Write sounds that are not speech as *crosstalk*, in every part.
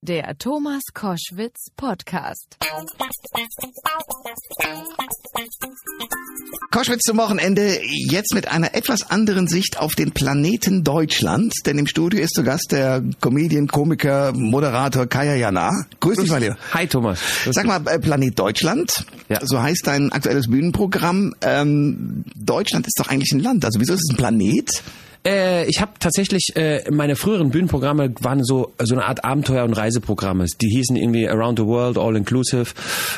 Der Thomas Koschwitz Podcast. Koschwitz zum Wochenende, jetzt mit einer etwas anderen Sicht auf den Planeten Deutschland, denn im Studio ist zu Gast der Comedian, Komiker, Moderator Kaya Jana. Grüß dich mal hier. Hi Thomas. Sag mal, äh, Planet Deutschland, Ja. so heißt dein aktuelles Bühnenprogramm. Ähm, Deutschland ist doch eigentlich ein Land, also wieso ist es ein Planet? Äh, ich habe tatsächlich, äh, meine früheren Bühnenprogramme waren so so eine Art Abenteuer- und Reiseprogramme. Die hießen irgendwie Around the World, All Inclusive,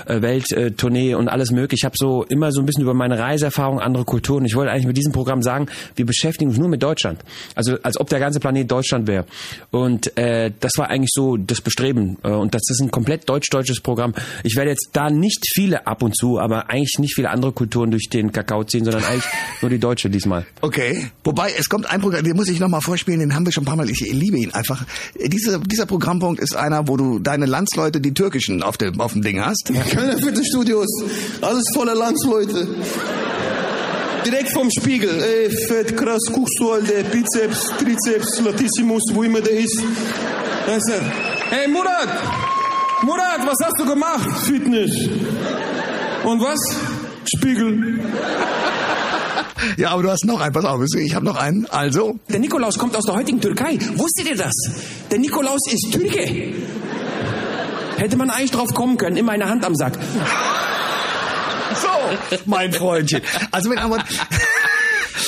äh, Welttournee und alles mögliche. Ich habe so immer so ein bisschen über meine Reiseerfahrung, andere Kulturen. Ich wollte eigentlich mit diesem Programm sagen, wir beschäftigen uns nur mit Deutschland. Also als ob der ganze Planet Deutschland wäre. Und äh, das war eigentlich so das Bestreben. Äh, und das ist ein komplett deutsch-deutsches Programm. Ich werde jetzt da nicht viele ab und zu, aber eigentlich nicht viele andere Kulturen durch den Kakao ziehen, sondern eigentlich nur die deutsche diesmal. Okay. Wobei, es kommt ein Programm, den muss ich nochmal vorspielen, den haben wir schon ein paar Mal, ich liebe ihn einfach. Dieser, dieser Programmpunkt ist einer, wo du deine Landsleute, die türkischen, auf dem, auf dem Ding hast. Keine Fitnessstudios, alles voller Landsleute. Direkt vom Spiegel. Ey, fett, krass, guckst du, Alter, Bizeps, Trizeps, Latissimus, wo immer der ist. Er. Hey, Murat! Murat, was hast du gemacht? Fitness. Und was? Spiegel. Ja, aber du hast noch einen, pass auf, ich habe noch einen. Also, Der Nikolaus kommt aus der heutigen Türkei. Wusstet ihr das? Der Nikolaus ist Türke. Hätte man eigentlich drauf kommen können, immer eine Hand am Sack. so, mein Freundchen. Also mit anderen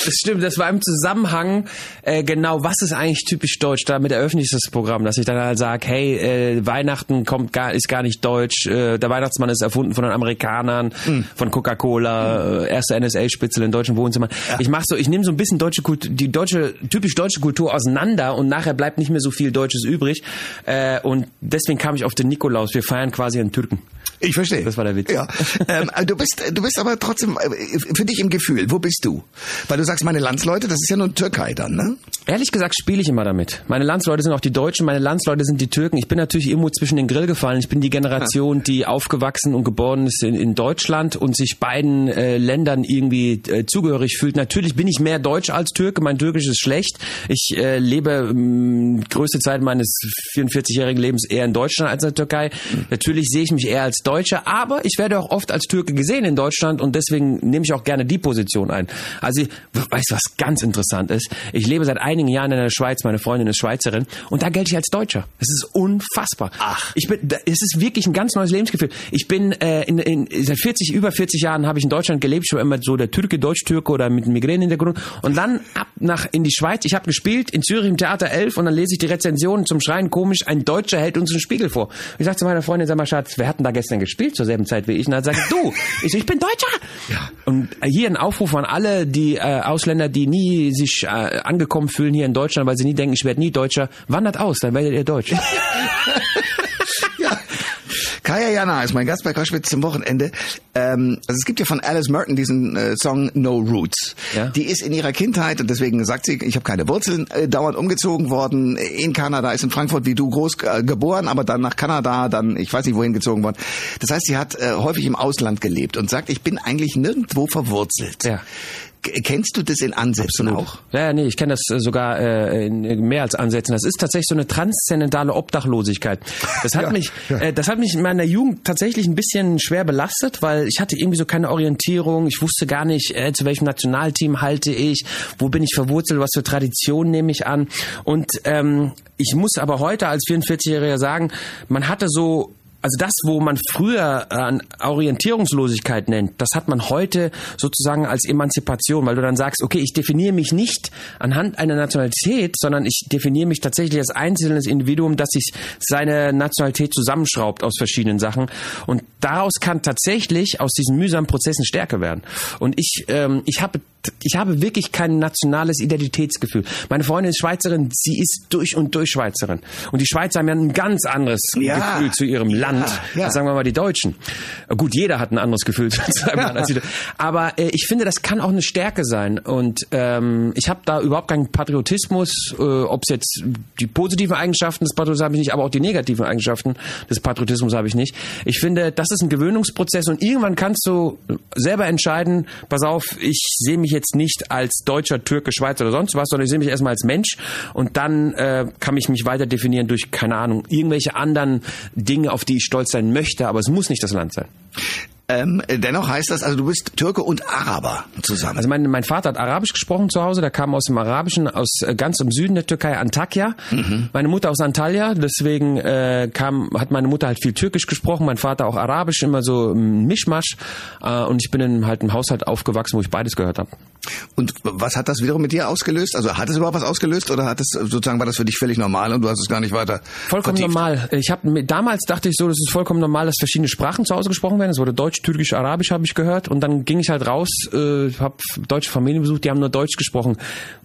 Das stimmt, das war im Zusammenhang äh, genau, was ist eigentlich typisch deutsch. Damit eröffne ich das Programm, dass ich dann halt sage, hey, äh, Weihnachten kommt gar, ist gar nicht deutsch, äh, der Weihnachtsmann ist erfunden von den Amerikanern, von Coca-Cola, äh, erste NSA-Spitzel in deutschen Wohnzimmern. Ich mache so, ich nehme so ein bisschen deutsche Kultur, die deutsche, typisch deutsche Kultur auseinander und nachher bleibt nicht mehr so viel Deutsches übrig. Äh, und deswegen kam ich auf den Nikolaus. Wir feiern quasi einen Türken. Ich verstehe. Das war der Witz. Ja. Ähm, du bist, du bist aber trotzdem äh, für dich im Gefühl. Wo bist du? Weil du sagst, meine Landsleute, das ist ja nur Türkei dann, ne? Ehrlich gesagt spiele ich immer damit. Meine Landsleute sind auch die Deutschen, meine Landsleute sind die Türken. Ich bin natürlich irgendwo zwischen den Grill gefallen. Ich bin die Generation, die aufgewachsen und geboren ist in, in Deutschland und sich beiden äh, Ländern irgendwie äh, zugehörig fühlt. Natürlich bin ich mehr Deutsch als Türke. Mein Türkisch ist schlecht. Ich äh, lebe mh, größte Zeit meines 44-jährigen Lebens eher in Deutschland als in der Türkei. Natürlich sehe ich mich eher als Deutscher, aber ich werde auch oft als Türke gesehen in Deutschland und deswegen nehme ich auch gerne die Position ein. Also, weißt du, was ganz interessant ist? Ich lebe seit einigen Jahren in der Schweiz, meine Freundin ist Schweizerin und da gelte ich als Deutscher. Es ist unfassbar. Ach. Ich bin, es ist wirklich ein ganz neues Lebensgefühl. Ich bin äh, in, in, seit 40, über 40 Jahren habe ich in Deutschland gelebt. War immer so der Türke, Deutsch-Türke oder mit Migräne-Hintergrund und dann ab nach in die Schweiz. Ich habe gespielt in Zürich im Theater 11 und dann lese ich die Rezension zum Schreien komisch. Ein Deutscher hält uns einen Spiegel vor. Ich sag zu meiner Freundin, sag mal Schatz, wer hat denn da gestern gespielt zur selben Zeit wie ich? Und dann sagt du. *laughs* Ich so, ich bin Deutscher. Ja. Und hier ein Aufruf an alle, die äh, Ausländer, die nie sich äh, angekommen fühlen hier in Deutschland, weil sie nie denken, ich werde nie Deutscher, wandert aus, dann werdet ihr Deutsch. *laughs* Ja. Kaya Jana ist mein Gast bei Koschwitz zum Wochenende. Ähm, also es gibt ja von Alice Merton diesen äh, Song No Roots. Ja. Die ist in ihrer Kindheit, und deswegen sagt sie, ich habe keine Wurzeln, äh, dauernd umgezogen worden in Kanada, ist in Frankfurt wie du groß äh, geboren, aber dann nach Kanada, dann ich weiß nicht wohin gezogen worden. Das heißt, sie hat äh, häufig im Ausland gelebt und sagt, ich bin eigentlich nirgendwo verwurzelt. Ja. Kennst du das in Ansätzen auch? Ja, nee, ich kenne das äh, sogar äh, in mehr als Ansätzen. Das ist tatsächlich so eine transzendentale Obdachlosigkeit. Das hat Ja, mich, ja. Äh, das hat mich in meiner Jugend tatsächlich ein bisschen schwer belastet, weil ich hatte irgendwie so keine Orientierung. Ich wusste gar nicht, äh, zu welchem Nationalteam halte ich, wo bin ich verwurzelt, was für Traditionen nehme ich an. Und ähm, ich muss aber heute als 44-Jähriger sagen, man hatte so also das, wo man früher an Orientierungslosigkeit nennt, das hat man heute sozusagen als Emanzipation, weil du dann sagst, okay, ich definiere mich nicht anhand einer Nationalität, sondern ich definiere mich tatsächlich als einzelnes Individuum, das sich seine Nationalität zusammenschraubt aus verschiedenen Sachen. Und daraus kann tatsächlich aus diesen mühsamen Prozessen Stärke werden. Und ich, ähm, ich habe ich habe wirklich kein nationales Identitätsgefühl. Meine Freundin ist Schweizerin, sie ist durch und durch Schweizerin. Und die Schweizer haben ja ein ganz anderes Ja. Gefühl zu ihrem Land, ja. als sagen wir mal die Deutschen. Gut, jeder hat ein anderes Gefühl *laughs* zu seinem Land als die. Aber äh, ich finde, das kann auch eine Stärke sein. Und ähm, ich habe da überhaupt keinen Patriotismus, äh, ob es jetzt die positiven Eigenschaften des Patriotismus habe ich nicht, aber auch die negativen Eigenschaften des Patriotismus habe ich nicht. Ich finde, das ist ein Gewöhnungsprozess und irgendwann kannst du selber entscheiden, pass auf, ich sehe mich jetzt nicht als Deutscher, Türke, Schweizer oder sonst was, sondern ich sehe mich erstmal als Mensch und dann äh, kann ich mich weiter definieren durch, keine Ahnung, irgendwelche anderen Dinge, auf die ich stolz sein möchte, aber es muss nicht das Land sein. Ähm, dennoch heißt das, also du bist Türke und Araber zusammen. Also mein, mein Vater hat Arabisch gesprochen zu Hause, der kam aus dem Arabischen, aus äh, ganz im Süden der Türkei, Antakya. Mhm. Meine Mutter aus Antalya, deswegen äh, kam, hat meine Mutter halt viel Türkisch gesprochen, mein Vater auch Arabisch, immer so ein Mischmasch. Äh, und ich bin in halt einem Haushalt aufgewachsen, wo ich beides gehört habe. Und was hat das wiederum mit dir ausgelöst? Also hat es überhaupt was ausgelöst oder hat es sozusagen war das für dich völlig normal und du hast es gar nicht weiter Vollkommen vertieft? normal. Ich habe damals dachte ich so, das ist vollkommen normal, dass verschiedene Sprachen zu Hause gesprochen werden. Es wurde Deutsch, Türkisch, Arabisch habe ich gehört und dann ging ich halt raus, äh, habe deutsche Familien besucht, die haben nur Deutsch gesprochen.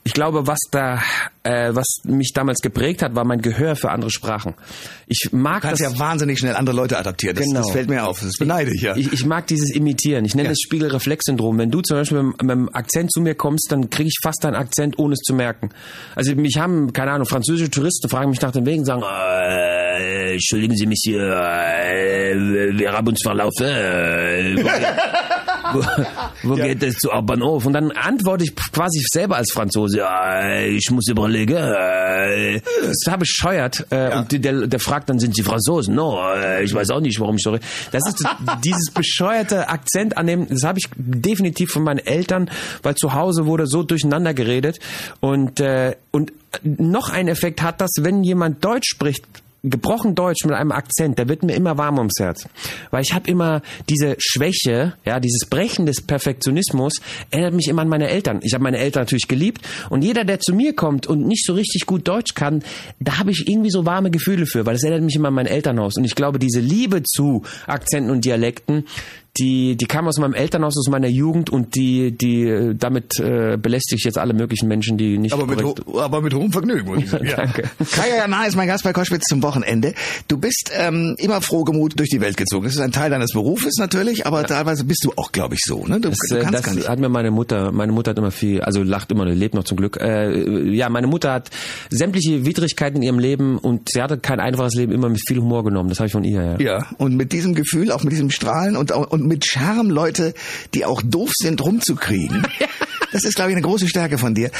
Ich glaube, was da, äh, was mich damals geprägt hat, war mein Gehör für andere Sprachen. Ich mag Du kannst das. ja wahnsinnig schnell andere Leute adaptieren. Das, Genau. das fällt mir auf. Das beneide ich ja. Ich, ich mag dieses Imitieren. Ich nenne Ja. es Spiegelreflexsyndrom. Wenn du zum Beispiel mit, mit einem Akzent zu mir kommst, dann kriege ich fast deinen Akzent, ohne es zu merken. Also mich haben, keine Ahnung, französische Touristen fragen mich nach dem Weg und sagen, äh, entschuldigen Sie mich hier, äh, wir haben uns verlaufen. Äh, *laughs* wo, wo geht es zu Bahnhof? Und dann antworte ich quasi selber als Franzose, ja, ich muss überlegen. Äh, das ist total bescheuert. Äh, Und der, der fragt dann, sind Sie Franzosen? No, äh, ich weiß auch nicht, warum ich so rede. Das ist dieses bescheuerte Akzent annehmen, das habe ich definitiv von meinen Eltern, weil zu Hause wurde so durcheinander geredet. Und, äh, und noch ein Effekt hat das, wenn jemand Deutsch spricht, gebrochen Deutsch mit einem Akzent, da wird mir immer warm ums Herz. Weil ich habe immer diese Schwäche, ja, dieses Brechen des Perfektionismus, erinnert mich immer an meine Eltern. Ich habe meine Eltern natürlich geliebt und jeder, der zu mir kommt und nicht so richtig gut Deutsch kann, da habe ich irgendwie so warme Gefühle für, weil das erinnert mich immer an mein Elternhaus. Und ich glaube, diese Liebe zu Akzenten und Dialekten, die, die kam aus meinem Elternhaus, aus meiner Jugend und die, die, äh, damit äh, belästige ich jetzt alle möglichen Menschen, die nicht Aber mit, ho aber mit hohem Vergnügen, muss ich sagen. *laughs* Ja. Danke. Kaya Jana ist mein Gast bei Koschwitz zum Wochenende. Du bist ähm, immer frohgemut durch die Welt gezogen. Das ist ein Teil deines Berufes natürlich, aber teilweise bist du auch, glaube ich, so. Ne? Du, Das, du äh, kannst das gar nicht. hat mir meine Mutter, meine Mutter hat immer viel, also lacht immer, lebt noch zum Glück. Äh, ja, meine Mutter hat sämtliche Widrigkeiten in ihrem Leben und sie hatte kein einfaches Leben immer mit viel Humor genommen. Das habe ich von ihr, ja. Ja, und mit diesem Gefühl, auch mit diesem Strahlen und, und mit Charme Leute, die auch doof sind, rumzukriegen. *laughs* Das ist, glaube ich, eine große Stärke von dir.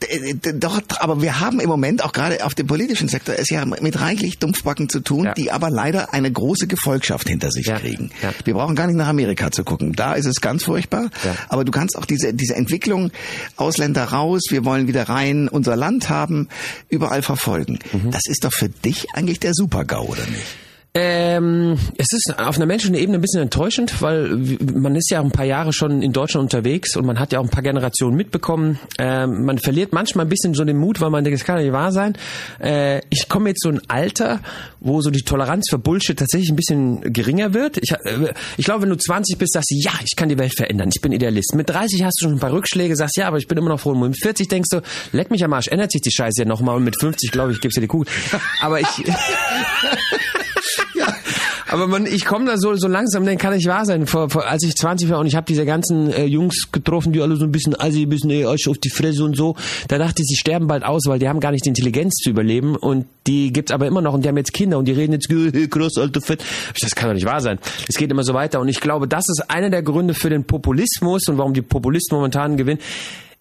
D- d- Dort, aber wir haben im Moment auch gerade auf dem politischen Sektor es ja mit reichlich Dumpfbacken zu tun, Ja. die aber leider eine große Gefolgschaft hinter sich Ja, kriegen. ja. Wir brauchen gar nicht nach Amerika zu gucken. Da ist es ganz furchtbar. Aber du kannst auch diese, diese Entwicklung Ausländer raus, wir wollen wieder rein unser Land haben, überall verfolgen. Mhm. Das ist doch für dich eigentlich der Super-GAU, oder nicht? Ähm, es ist auf einer menschlichen Ebene ein bisschen enttäuschend, weil man ist ja ein paar Jahre schon in Deutschland unterwegs und man hat ja auch ein paar Generationen mitbekommen. Ähm, man verliert manchmal ein bisschen so den Mut, weil man denkt, das kann doch nicht wahr sein. Äh, ich komme jetzt so ein Alter, wo so die Toleranz für Bullshit tatsächlich ein bisschen geringer wird. Ich, äh, ich glaube, wenn du 20 bist, sagst du, ja, ich kann die Welt verändern, ich bin Idealist. Mit 30 hast du schon ein paar Rückschläge, sagst, ja, aber ich bin immer noch froh. Und mit 40 denkst du, leck mich am Arsch, ändert sich die Scheiße ja nochmal. Und mit 50, glaube ich, gibt's dir die Kugel. Aber ich... *laughs* Aber man, ich komme da so, so langsam, dann kann nicht wahr sein. Vor, vor, als ich 20 war und ich habe diese ganzen äh, Jungs getroffen, die alle so ein bisschen assi, ein bisschen ey, euch auf die Fresse und so, da dachte ich, sie sterben bald aus, weil die haben gar nicht die Intelligenz zu überleben und die gibt's aber immer noch und die haben jetzt Kinder und die reden jetzt, *laughs* hey, krass, alter Fett. Das kann doch nicht wahr sein. Es geht immer so weiter und ich glaube, das ist einer der Gründe für den Populismus und warum die Populisten momentan gewinnen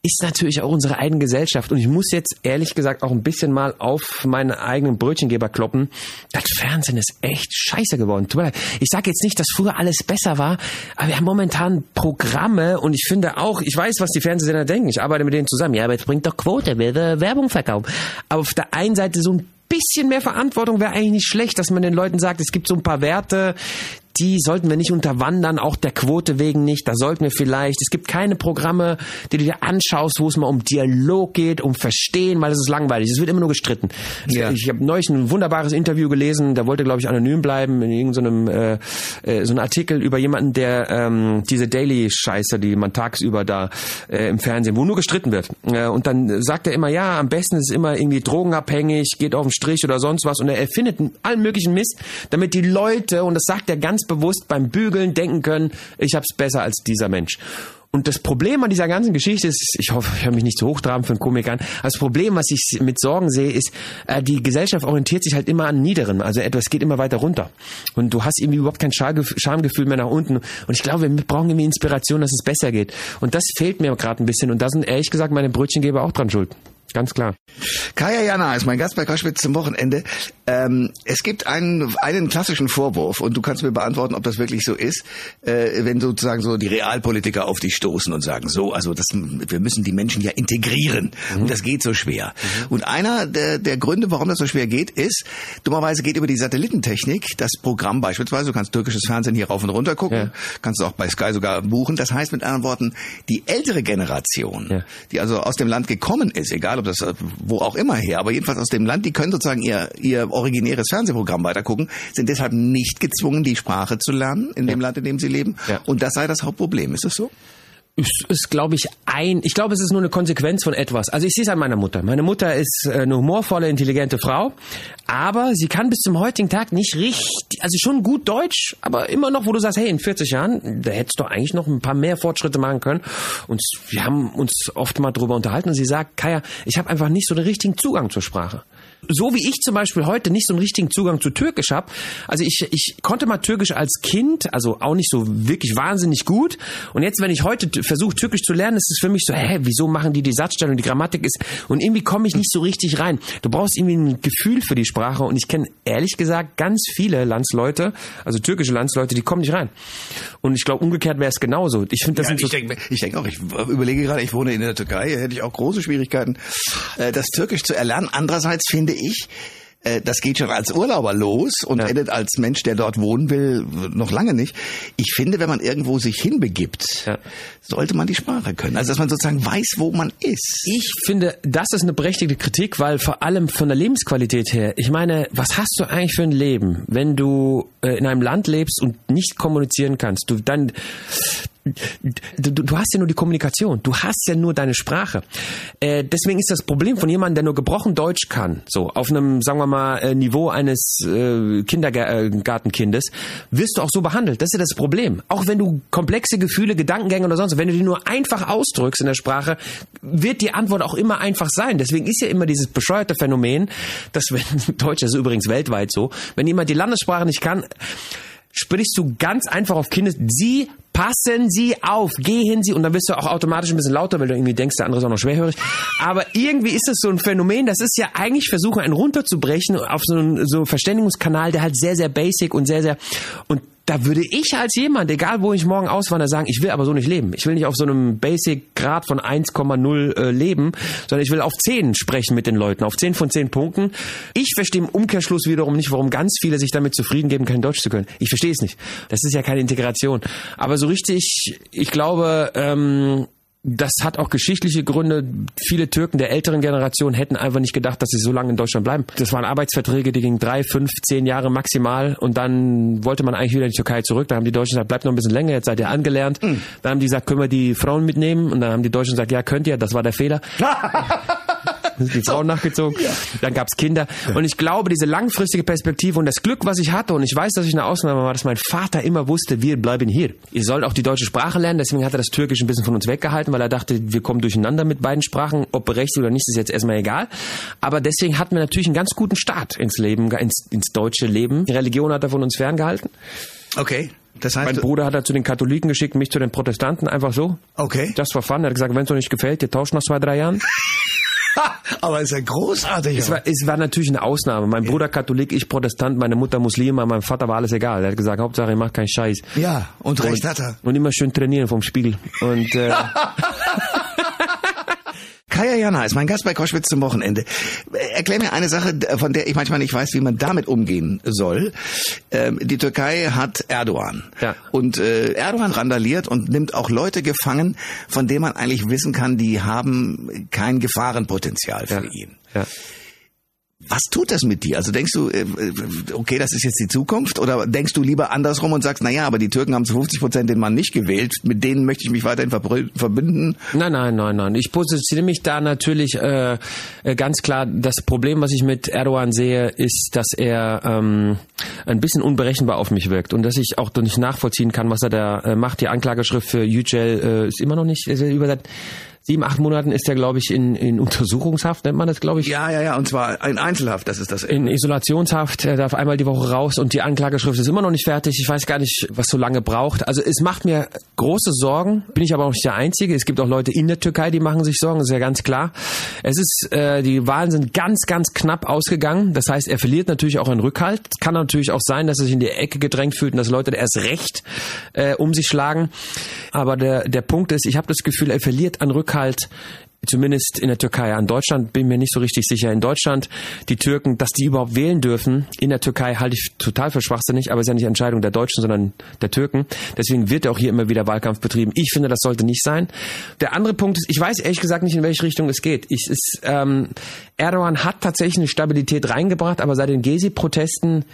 ist natürlich auch unsere eigene Gesellschaft. Und ich muss jetzt ehrlich gesagt auch ein bisschen mal auf meinen eigenen Brötchengeber kloppen. Das Fernsehen ist echt scheiße geworden. Tut mir leid. Ich sage jetzt nicht, dass früher alles besser war, aber wir haben momentan Programme und ich finde auch, ich weiß, was die Fernsehsender denken. Ich arbeite mit denen zusammen. Ja, aber jetzt bringt doch Quote, will Werbung verkaufen. Aber auf der einen Seite so ein bisschen mehr Verantwortung wäre eigentlich nicht schlecht, dass man den Leuten sagt, es gibt so ein paar Werte, die sollten wir nicht unterwandern, auch der Quote wegen nicht. Da sollten wir vielleicht, es gibt keine Programme, die du dir anschaust, wo es mal um Dialog geht, um Verstehen, weil es ist langweilig. Es wird immer nur gestritten. Ja. Ich habe neulich ein wunderbares Interview gelesen, da wollte, glaube ich, anonym bleiben, in irgendeinem äh, äh, so einem Artikel über jemanden, der ähm, diese Daily-Scheiße, die man tagsüber da äh, im Fernsehen, wo nur gestritten wird. Äh, und dann sagt er immer, ja, am besten ist es immer irgendwie drogenabhängig, geht auf den Strich oder sonst was. Und er erfindet allen möglichen Mist, damit die Leute, und das sagt er ganz bewusst beim Bügeln, denken können, ich hab's besser als dieser Mensch. Und das Problem an dieser ganzen Geschichte ist, ich hoffe, ich höre mich nicht zu hochtraben für einen Komik an, das Problem, was ich mit Sorgen sehe, ist, äh, die Gesellschaft orientiert sich halt immer an Niederen, also etwas geht immer weiter runter. Und du hast irgendwie überhaupt kein Schamgef- Schamgefühl mehr nach unten. Und ich glaube, wir brauchen irgendwie Inspiration, dass es besser geht. Und das fehlt mir gerade ein bisschen. Und da sind ehrlich gesagt meine Brötchengeber auch dran schuld. Ganz klar. Kaya Jana ist mein Gast bei Koschwitz zum Wochenende. Ähm, es gibt einen, einen klassischen Vorwurf und du kannst mir beantworten, ob das wirklich so ist, äh, wenn sozusagen so die Realpolitiker auf dich stoßen und sagen, so, also das, wir müssen die Menschen ja integrieren und das geht so schwer. Und einer der, der Gründe, warum das so schwer geht, ist, dummerweise geht über die Satellitentechnik das Programm beispielsweise, du kannst türkisches Fernsehen hier rauf und runter gucken, Ja. kannst du auch bei Sky sogar buchen. Das heißt mit anderen Worten, die ältere Generation, Ja. die also aus dem Land gekommen ist, egal ob das äh, wo auch immer her, aber jedenfalls aus dem Land, die können sozusagen ihr, ihr originäres Fernsehprogramm weitergucken, sind deshalb nicht gezwungen, die Sprache zu lernen in dem Land, in dem sie leben. Ja. Und das sei das Hauptproblem. Ist das so? Ist, ist glaube ich, ein, ich glaube, es ist nur eine Konsequenz von etwas. Also ich sehe es an meiner Mutter. Meine Mutter ist äh, eine humorvolle, intelligente Frau, aber sie kann bis zum heutigen Tag nicht richtig, also schon gut Deutsch, aber immer noch, wo du sagst, hey, in 40 Jahren, da hättest du eigentlich noch ein paar mehr Fortschritte machen können. Und wir haben uns oft mal drüber unterhalten und sie sagt, Kaya, ich habe einfach nicht so den richtigen Zugang zur Sprache so wie ich zum Beispiel heute nicht so einen richtigen Zugang zu Türkisch habe. Also ich, ich konnte mal Türkisch als Kind, also auch nicht so wirklich wahnsinnig gut. Und jetzt, wenn ich heute versuche, Türkisch zu lernen, ist es für mich so, hä, wieso machen die die Satzstellung, die Grammatik ist... Und irgendwie komme ich nicht so richtig rein. Du brauchst irgendwie ein Gefühl für die Sprache. Und ich kenne ehrlich gesagt ganz viele Landsleute, also türkische Landsleute, die kommen nicht rein. Und ich glaube, umgekehrt wäre es genauso. Ich finde, das Ja, sind so... ich denke ich denk auch, ich überlege gerade, ich wohne in der Türkei, hätte ich auch große Schwierigkeiten, äh, das Türkisch zu erlernen. Andererseits finde ich, äh, das geht schon als Urlauber los und Ja. endet als Mensch, der dort wohnen will, noch lange nicht. Ich finde, wenn man irgendwo sich hinbegibt, Ja. sollte man die Sprache können. Also, dass man sozusagen weiß, wo man ist. Ich finde, das ist eine berechtigte Kritik, weil vor allem von der Lebensqualität her, ich meine, was hast du eigentlich für ein Leben, wenn du äh, in einem Land lebst und nicht kommunizieren kannst? Du dann du du hast ja nur die Kommunikation, du hast ja nur deine Sprache. Äh, deswegen ist das Problem von jemandem, der nur gebrochen Deutsch kann, so auf einem, sagen wir mal, äh, Niveau eines äh, Kindergartenkindes, wirst du auch so behandelt. Das ist ja das Problem. Auch wenn du komplexe Gefühle, Gedankengänge oder sonst, was, wenn du die nur einfach ausdrückst in der Sprache, wird die Antwort auch immer einfach sein. Deswegen ist ja immer dieses bescheuerte Phänomen, dass wenn *laughs* Deutsch ist übrigens weltweit so, wenn jemand die Landessprache nicht kann, sprichst du ganz einfach auf Kinder, sie passen Sie auf, gehen Sie und dann wirst du auch automatisch ein bisschen lauter, weil du irgendwie denkst, der andere ist auch noch schwerhörig. Aber irgendwie ist das so ein Phänomen, das ist ja eigentlich versuchen, einen runterzubrechen auf so einen, so Verständigungskanal, der halt sehr, sehr basic und sehr, sehr und da würde ich als jemand, egal wo ich morgen auswandere, sagen, ich will aber so nicht leben. Ich will nicht auf so einem Basic-Grad von 1,0 äh, leben, sondern ich will auf 10 sprechen mit den Leuten, auf 10 von 10 Punkten. Ich verstehe im Umkehrschluss wiederum nicht, warum ganz viele sich damit zufrieden geben, kein Deutsch zu können. Ich verstehe es nicht. Das ist ja keine Integration. Aber so richtig, ich glaube, ähm, das hat auch geschichtliche Gründe. Viele Türken der älteren Generation hätten einfach nicht gedacht, dass sie so lange in Deutschland bleiben. Das waren Arbeitsverträge, die gingen drei, fünf, zehn Jahre maximal und dann wollte man eigentlich wieder in die Türkei zurück. Da haben die Deutschen gesagt, bleibt noch ein bisschen länger, jetzt seid ihr angelernt. Dann haben die gesagt, können wir die Frauen mitnehmen? Und dann haben die Deutschen gesagt, ja, könnt ihr, das war der Fehler. *laughs* Die Frauen nachgezogen, dann gab's Kinder. Und ich glaube, diese langfristige Perspektive und das Glück, was ich hatte, und ich weiß, dass ich eine Ausnahme war, dass mein Vater immer wusste, wir bleiben hier. Ihr sollt auch die deutsche Sprache lernen, deswegen hat er das Türkisch ein bisschen von uns weggehalten, weil er dachte, wir kommen durcheinander mit beiden Sprachen, ob berechtigt oder nicht, ist jetzt erstmal egal. Aber deswegen hatten wir natürlich einen ganz guten Start ins Leben, ins, ins deutsche Leben. Die Religion hat er von uns ferngehalten. Okay. Das heißt, Mein Bruder hat er zu den Katholiken geschickt, mich zu den Protestanten, einfach so. okay. Das war fun. Er hat gesagt, wenn es euch nicht gefällt, ihr tauscht nach zwei, drei Jahren. *laughs* *laughs* Aber ist ja großartig. Es war, es war natürlich eine Ausnahme. Mein Bruder Katholik, ich Protestant, meine Mutter Muslima, mein Vater war alles egal. Er hat gesagt, Hauptsache, ihr macht keinen Scheiß. ja, und recht hat er. Und immer schön trainieren vom Spiegel. Und äh, *laughs* *laughs* Kaya Jana ist mein Gast bei Koschwitz zum Wochenende. Erklär mir eine Sache, von der ich manchmal nicht weiß, wie man damit umgehen soll. Ähm, die Türkei hat Erdogan. Ja. Und äh, Erdogan randaliert und nimmt auch Leute gefangen, von denen man eigentlich wissen kann, die haben kein Gefahrenpotenzial für ihn. ja. Was tut das mit dir? Also denkst du, äh, okay, das ist jetzt die Zukunft? Oder denkst du lieber andersrum und sagst, na ja, aber die Türken haben zu 50 Prozent den Mann nicht gewählt, mit denen möchte ich mich weiterhin verbünden? Nein, nein, nein, nein. Ich positioniere mich da natürlich äh, äh, ganz klar. Das Problem, was ich mit Erdogan sehe, ist, dass er ähm, ein bisschen unberechenbar auf mich wirkt und dass ich auch nicht nachvollziehen kann, was er da äh, macht. Die Anklageschrift für Yücel äh, ist immer noch nicht ist über seit sieben, acht Monaten ist er, glaube ich, in, in Untersuchungshaft, nennt man das, glaube ich. Ja, ja, ja, und zwar in Einzelhaft, das ist das. In Isolationshaft, er darf einmal die Woche raus und die Anklageschrift ist immer noch nicht fertig. Ich weiß gar nicht, was so lange braucht. Also es macht mir große Sorgen, bin ich aber auch nicht der Einzige. Es gibt auch Leute in der Türkei, die machen sich Sorgen, das ist ja ganz klar. Es ist, äh, die Wahlen sind ganz, ganz knapp ausgegangen. Das heißt, er verliert natürlich auch einen Rückhalt. Es kann natürlich auch sein, dass er sich in die Ecke gedrängt fühlt und dass Leute erst recht äh, um sich schlagen. Aber der, der Punkt ist, ich habe das Gefühl, er verliert an Rückhalt zumindest in der Türkei. An Deutschland bin mir nicht so richtig sicher. In Deutschland, die Türken, dass die überhaupt wählen dürfen, in der Türkei halte ich total für schwachsinnig, aber es ist ja nicht Entscheidung der Deutschen, sondern der Türken. Deswegen wird auch hier immer wieder Wahlkampf betrieben. Ich finde, das sollte nicht sein. Der andere Punkt ist, ich weiß ehrlich gesagt nicht, in welche Richtung es geht. Ich, ist, ähm, Erdogan hat tatsächlich eine Stabilität reingebracht, aber seit den Gezi-Protesten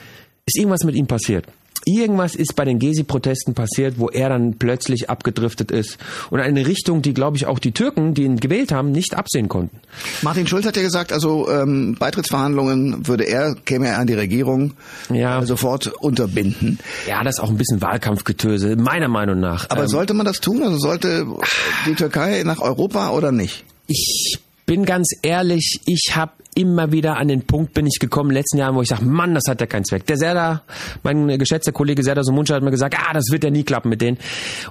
ist irgendwas mit ihm passiert irgendwas ist bei den Gezi-Protesten passiert, wo er dann plötzlich abgedriftet ist und eine Richtung, die, glaube ich, auch die Türken, die ihn gewählt haben, nicht absehen konnten. Martin Schulz hat ja gesagt, also ähm, Beitrittsverhandlungen würde er, käme er an die Regierung ja. äh, sofort unterbinden. Ja, das ist auch ein bisschen Wahlkampfgetöse, meiner Meinung nach. Aber ähm, sollte man das tun? Also sollte die Türkei nach Europa oder nicht? Ich bin ganz ehrlich, ich habe immer wieder an den Punkt bin ich gekommen in den letzten Jahren, wo ich sage, Mann, das hat ja keinen Zweck. Der Serda, mein geschätzter Kollege Serda Somuncha hat mir gesagt, ah, das wird ja nie klappen mit denen.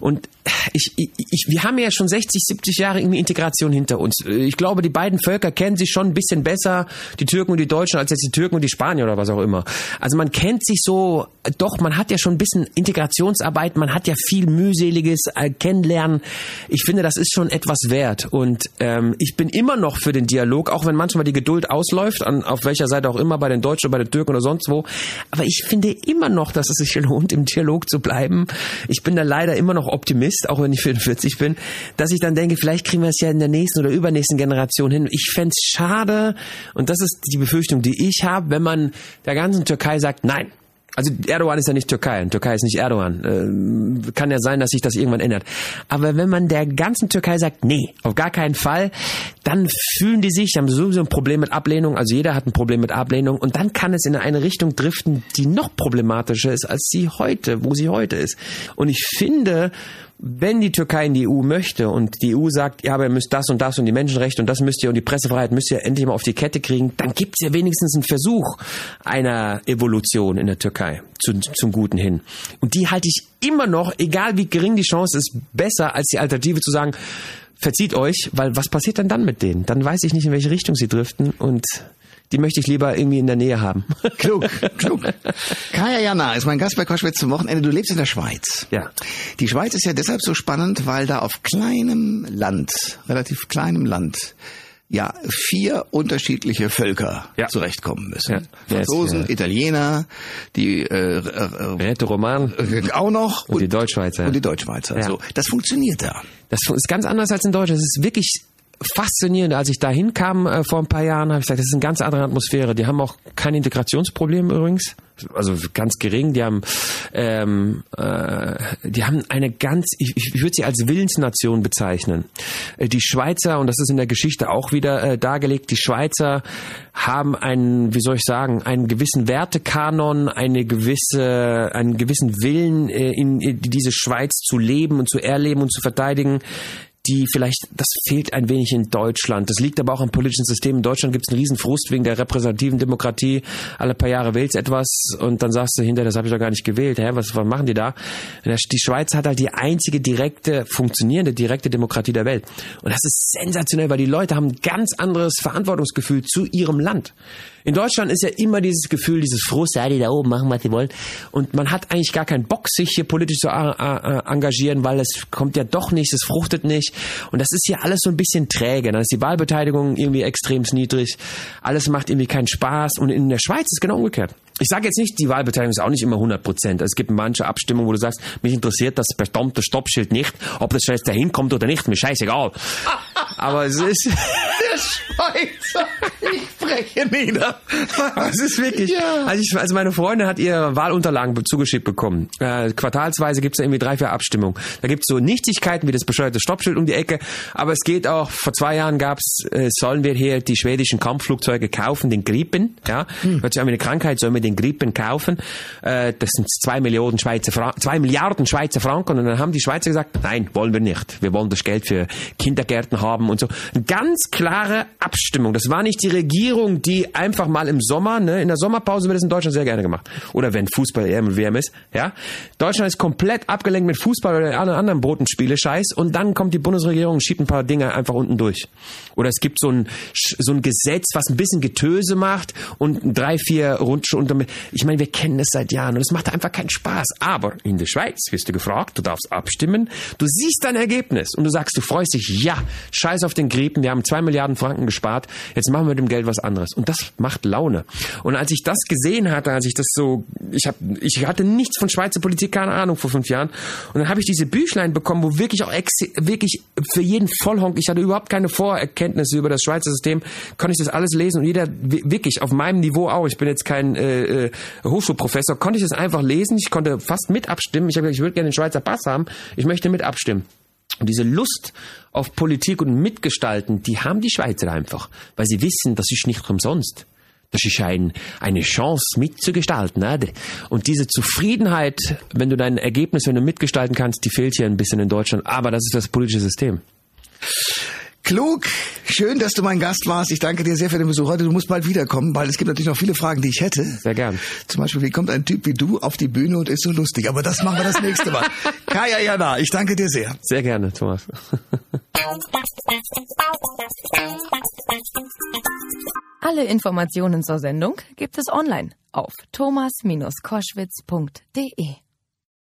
Und ich, ich, ich, wir haben ja schon 60, 70 Jahre irgendwie Integration hinter uns. Ich glaube, die beiden Völker kennen sich schon ein bisschen besser, die Türken und die Deutschen, als jetzt die Türken und die Spanier oder was auch immer. Also man kennt sich so, doch, man hat ja schon ein bisschen Integrationsarbeit, man hat ja viel mühseliges äh, Kennenlernen. Ich finde, das ist schon etwas wert. Und ähm, ich bin immer noch für den Dialog, auch wenn manchmal die Geduld ausläuft, an, auf welcher Seite auch immer, bei den Deutschen, bei den Türken oder sonst wo. Aber ich finde immer noch, dass es sich lohnt, im Dialog zu bleiben. Ich bin da leider immer noch Optimist, auch wenn ich *laughs* 44 bin, dass ich dann denke, vielleicht kriegen wir es ja in der nächsten oder übernächsten Generation hin. Ich fände es schade, und das ist die Befürchtung, die ich habe, wenn man der ganzen Türkei sagt, nein, also Erdogan ist ja nicht Türkei, Türkei ist nicht Erdogan. Äh, kann ja sein, dass sich das irgendwann ändert. Aber wenn man der ganzen Türkei sagt, nee, auf gar keinen Fall, dann fühlen die sich, haben sowieso ein Problem mit Ablehnung, also jeder hat ein Problem mit Ablehnung und dann kann es in eine Richtung driften, die noch problematischer ist, als sie heute, wo sie heute ist. Und ich finde, wenn die Türkei in die EU möchte und die EU sagt, ja, aber ihr müsst das und das und die Menschenrechte und das müsst ihr und die Pressefreiheit müsst ihr endlich mal auf die Kette kriegen, dann gibt es ja wenigstens einen Versuch einer Evolution in der Türkei zu, zum Guten hin. Und die halte ich immer noch, egal wie gering die Chance ist, besser als die Alternative zu sagen, verzieht euch, weil was passiert dann dann mit denen? Dann weiß ich nicht, in welche Richtung sie driften und die möchte ich lieber irgendwie in der Nähe haben. *laughs* Klug, klug. Kaya Jana ist mein Gast bei Koschwitz zum Wochenende. Du lebst in der Schweiz. Ja. Die Schweiz ist ja deshalb so spannend, weil da auf kleinem Land, relativ kleinem Land, ja, vier unterschiedliche Völker ja. zurechtkommen müssen. Ja. Franzosen, ja. Italiener, die äh, äh, Roman äh, auch noch und, und die Deutschschweizer. Und die Deutschschweizer. Ja. So, das funktioniert da. Das ist ganz anders als in Deutschland. Das ist wirklich faszinierend. Als ich da hinkam äh, vor ein paar Jahren, habe ich gesagt, das ist eine ganz andere Atmosphäre. Die haben auch kein Integrationsproblem übrigens, also ganz gering. Die haben, ähm, äh, die haben eine ganz, ich, ich würde sie als Willensnation bezeichnen. Äh, die Schweizer und das ist in der Geschichte auch wieder äh, dargelegt. Die Schweizer haben einen, wie soll ich sagen, einen gewissen Wertekanon, eine gewisse, einen gewissen Willen, äh, in, in diese Schweiz zu leben und zu erleben und zu verteidigen die vielleicht, das fehlt ein wenig in Deutschland. Das liegt aber auch am politischen System. In Deutschland gibt es einen riesen Frust wegen der repräsentativen Demokratie. Alle paar Jahre wählst etwas und dann sagst du hinterher, das habe ich doch gar nicht gewählt. Hä, was, was machen die da? Die Schweiz hat halt die einzige direkte, funktionierende, direkte Demokratie der Welt. Und das ist sensationell, weil die Leute haben ein ganz anderes Verantwortungsgefühl zu ihrem Land. In Deutschland ist ja immer dieses Gefühl, dieses Frust, ja, die da oben machen, was sie wollen. Und man hat eigentlich gar keinen Bock, sich hier politisch zu engagieren, weil es kommt ja doch nicht, es fruchtet nicht. Und das ist hier alles so ein bisschen träge. Dann ist die Wahlbeteiligung irgendwie extrem niedrig. Alles macht irgendwie keinen Spaß. Und in der Schweiz ist es genau umgekehrt. Ich sage jetzt nicht, die Wahlbeteiligung ist auch nicht immer 100 Prozent. Es gibt manche Abstimmungen, wo du sagst, mich interessiert das verdammte Stoppschild nicht, ob das jetzt dahin kommt oder nicht, mir scheißegal. *laughs* Aber es ist... der Schweizer. Ich breche nieder. *laughs* Das ist wirklich. Ja. Also, ich, also meine Freundin hat ihr Wahlunterlagen zugeschickt bekommen. Äh, quartalsweise gibt's ja irgendwie drei, vier Abstimmungen. Da gibt's so Nichtigkeiten wie das bescheuerte Stoppschild um die Ecke. Aber es geht auch, vor zwei Jahren gab's, äh, sollen wir hier die schwedischen Kampfflugzeuge kaufen, den Gripen. Ja, hm. Hört sich an wie eine Krankheit, sollen wir den Gripen kaufen. Äh, das sind zwei Millionen Schweizer zwei Milliarden Schweizer Franken. Und dann haben die Schweizer gesagt, nein, wollen wir nicht. Wir wollen das Geld für Kindergärten haben und so. Eine ganz klare Abstimmung. Das war nicht die Regierung, die einfach mal im Sommer, ne, in der Sommerpause wird das in Deutschland sehr gerne gemacht. Oder wenn Fußball EM und WM ist, ja. Deutschland ist komplett abgelenkt mit Fußball oder alle anderen Botenspiele, Scheiß. Und dann kommt die Bundesregierung und schiebt ein paar Dinge einfach unten durch. Oder es gibt so ein, so ein Gesetz, was ein bisschen Getöse macht und drei, vier Rundstunden. Ich meine, wir kennen das seit Jahren und es macht einfach keinen Spaß. Aber in der Schweiz wirst du gefragt, du darfst abstimmen, du siehst dein Ergebnis und du sagst, du freust dich, ja, scheiß auf den Gripen, wir haben zwei Milliarden Franken gespart, jetzt machen wir mit dem Geld was anderes. Und das macht Laune. Und als ich das gesehen hatte, als ich das so, ich hab, ich hatte nichts von Schweizer Politik, keine Ahnung, vor fünf Jahren. Und dann habe ich diese Büchlein bekommen, wo wirklich auch ex wirklich für jeden Vollhonk, ich hatte überhaupt keine Vorerkenntnisse über das Schweizer System, konnte ich das alles lesen und jeder wirklich auf meinem Niveau auch, ich bin jetzt kein äh, äh, Hochschulprofessor, konnte ich das einfach lesen, ich konnte fast mit abstimmen. Ich habe gesagt, ich würde gerne den Schweizer Pass haben, ich möchte mit abstimmen. Und diese Lust auf Politik und Mitgestalten, die haben die Schweizer einfach, weil sie wissen, das ist nicht umsonst. Das ist ein, eine Chance mitzugestalten. Ne? Und diese Zufriedenheit, wenn du dein Ergebnis, wenn du mitgestalten kannst, die fehlt hier ein bisschen in Deutschland. Aber das ist das politische System. Klug, schön, dass du mein Gast warst. Ich danke dir sehr für den Besuch heute. Du musst bald wiederkommen, weil es gibt natürlich noch viele Fragen, die ich hätte. Sehr gern. Zum Beispiel, wie kommt ein Typ wie du auf die Bühne und ist so lustig? Aber das machen wir das nächste Mal. *laughs* Kaya Jana, ich danke dir sehr. Sehr gerne, Thomas. *laughs* Alle Informationen zur Sendung gibt es online auf thomas-koschwitz.de.